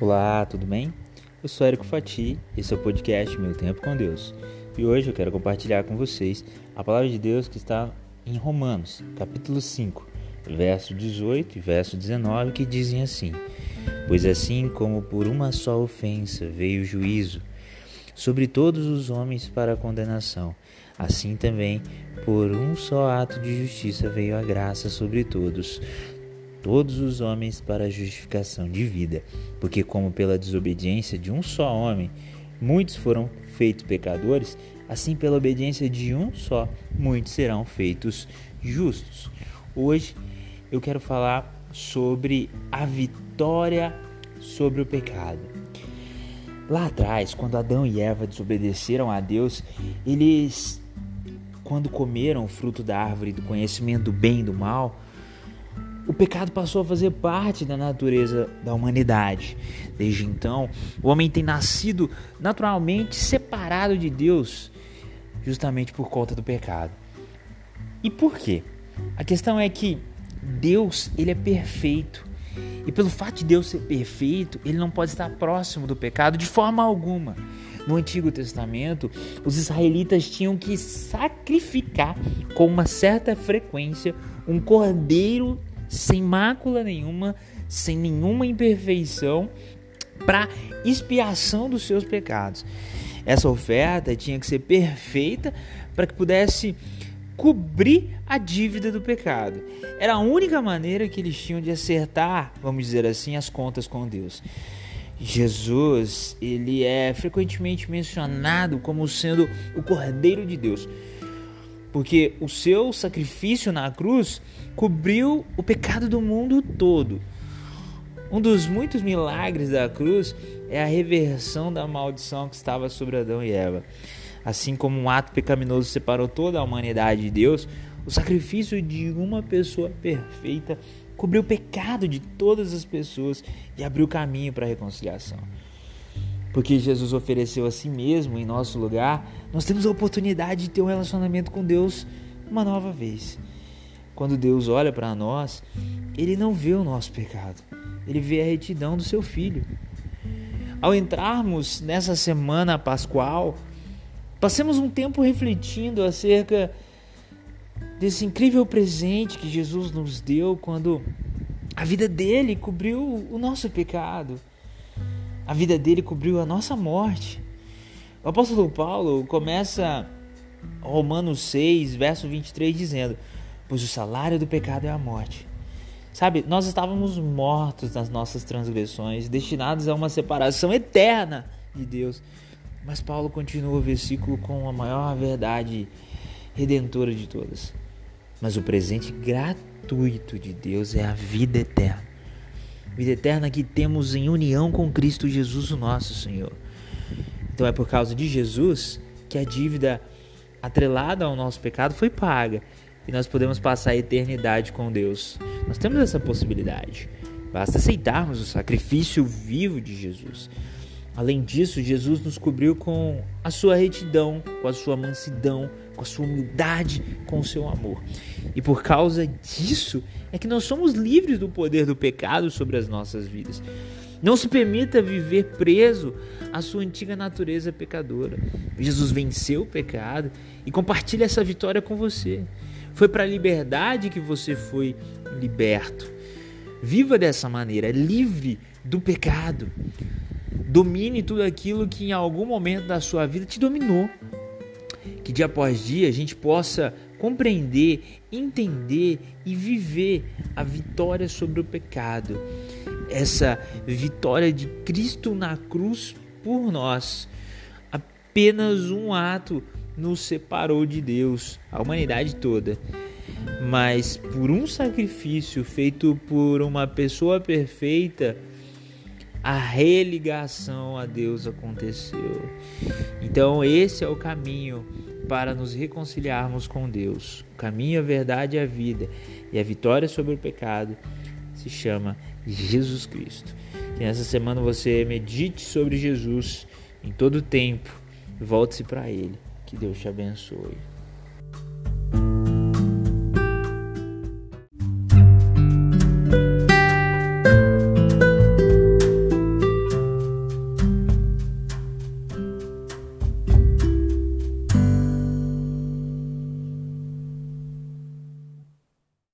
Olá, tudo bem? Eu sou Érico Fati, esse é o podcast Meu Tempo com Deus. E hoje eu quero compartilhar com vocês a palavra de Deus que está em Romanos, capítulo 5, verso 18 e verso 19, que dizem assim: Pois assim como por uma só ofensa veio o juízo sobre todos os homens para a condenação, assim também por um só ato de justiça veio a graça sobre todos, todos os homens para a justificação de vida, porque como pela desobediência de um só homem muitos foram feitos pecadores, assim pela obediência de um só muitos serão feitos justos. Hoje eu quero falar sobre a vitória sobre o pecado. Lá atrás, quando Adão e Eva desobedeceram a Deus, eles quando comeram o fruto da árvore do conhecimento do bem e do mal, pecado passou a fazer parte da natureza da humanidade. Desde então, o homem tem nascido naturalmente separado de Deus, justamente por conta do pecado. E por quê? A questão é que Deus, ele é perfeito. E pelo fato de Deus ser perfeito, ele não pode estar próximo do pecado de forma alguma. No Antigo Testamento, os israelitas tinham que sacrificar com uma certa frequência um cordeiro sem mácula nenhuma, sem nenhuma imperfeição, para expiação dos seus pecados. Essa oferta tinha que ser perfeita para que pudesse cobrir a dívida do pecado. Era a única maneira que eles tinham de acertar, vamos dizer assim, as contas com Deus. Jesus, ele é frequentemente mencionado como sendo o Cordeiro de Deus porque o seu sacrifício na cruz cobriu o pecado do mundo todo. Um dos muitos milagres da cruz é a reversão da maldição que estava sobre Adão e Eva. Assim como um ato pecaminoso separou toda a humanidade de Deus, o sacrifício de uma pessoa perfeita cobriu o pecado de todas as pessoas e abriu caminho para a reconciliação porque Jesus ofereceu a si mesmo em nosso lugar, nós temos a oportunidade de ter um relacionamento com Deus uma nova vez. Quando Deus olha para nós, Ele não vê o nosso pecado, Ele vê a retidão do seu Filho. Ao entrarmos nessa semana pascual, passemos um tempo refletindo acerca desse incrível presente que Jesus nos deu quando a vida dele cobriu o nosso pecado a vida dele cobriu a nossa morte. O apóstolo Paulo começa Romanos 6, verso 23, dizendo: Pois o salário do pecado é a morte. Sabe, nós estávamos mortos nas nossas transgressões, destinados a uma separação eterna de Deus. Mas Paulo continua o versículo com a maior verdade redentora de todas. Mas o presente gratuito de Deus é a vida eterna vida eterna que temos em união com Cristo Jesus, o nosso Senhor. Então é por causa de Jesus que a dívida atrelada ao nosso pecado foi paga e nós podemos passar a eternidade com Deus. Nós temos essa possibilidade. Basta aceitarmos o sacrifício vivo de Jesus. Além disso, Jesus nos cobriu com a sua retidão, com a sua mansidão, com a sua humildade, com o seu amor. E por causa disso é que nós somos livres do poder do pecado sobre as nossas vidas. Não se permita viver preso à sua antiga natureza pecadora. Jesus venceu o pecado e compartilha essa vitória com você. Foi para a liberdade que você foi liberto. Viva dessa maneira, livre do pecado. Domine tudo aquilo que em algum momento da sua vida te dominou que dia após dia a gente possa compreender, entender e viver a vitória sobre o pecado. Essa vitória de Cristo na cruz por nós. Apenas um ato nos separou de Deus, a humanidade toda. Mas por um sacrifício feito por uma pessoa perfeita, a religação a Deus aconteceu. Então, esse é o caminho para nos reconciliarmos com Deus. O caminho, a verdade e a vida e a vitória sobre o pecado se chama Jesus Cristo. Que nessa semana você medite sobre Jesus em todo o tempo volte-se para Ele. Que Deus te abençoe.